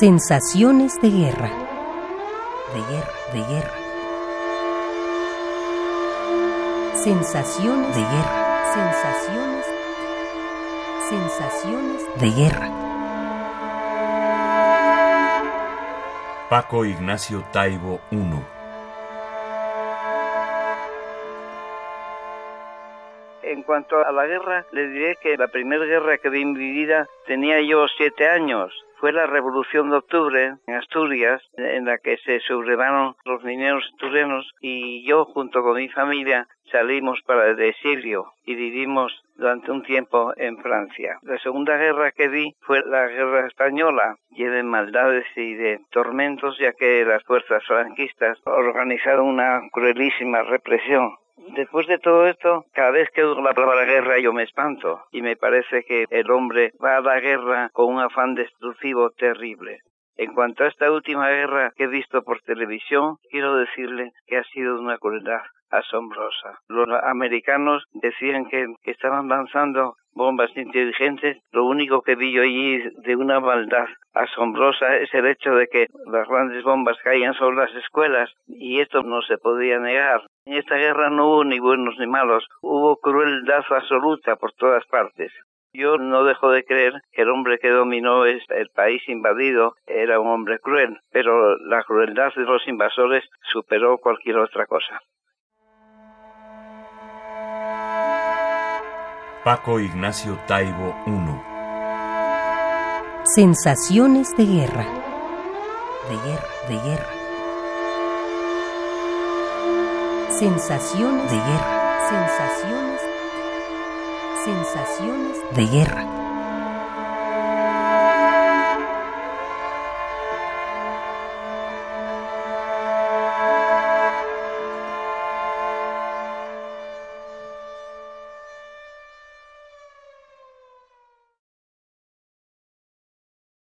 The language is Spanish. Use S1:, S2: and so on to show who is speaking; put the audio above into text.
S1: Sensaciones de guerra. De guerra, de guerra. Sensaciones de guerra. Sensaciones. Sensaciones de guerra.
S2: Paco Ignacio Taibo I.
S3: En cuanto a la guerra, le diré que la primera guerra que vi en mi vida tenía yo siete años fue la Revolución de Octubre en Asturias, en la que se sublevaron los mineros asturianos y yo junto con mi familia salimos para el exilio y vivimos durante un tiempo en Francia. La segunda guerra que vi fue la guerra española, llena de maldades y de tormentos, ya que las fuerzas franquistas organizaron una cruelísima represión Después de todo esto, cada vez que oigo la palabra guerra yo me espanto y me parece que el hombre va a la guerra con un afán destructivo terrible. En cuanto a esta última guerra que he visto por televisión, quiero decirle que ha sido una crueldad asombrosa. Los americanos decían que, estaban lanzando bombas inteligentes. Lo único que vi yo allí de una maldad asombrosa es el hecho de que las grandes bombas caían sobre las escuelas y esto no se podía negar. En esta guerra no hubo ni buenos ni malos, hubo crueldad absoluta por todas partes. Yo no dejo de creer que el hombre que dominó el país invadido era un hombre cruel, pero la crueldad de los invasores superó cualquier otra cosa.
S2: Paco Ignacio Taibo I.
S1: Sensaciones de guerra. De guerra, de guerra. Sensaciones de guerra. Sensaciones. Sensaciones de guerra.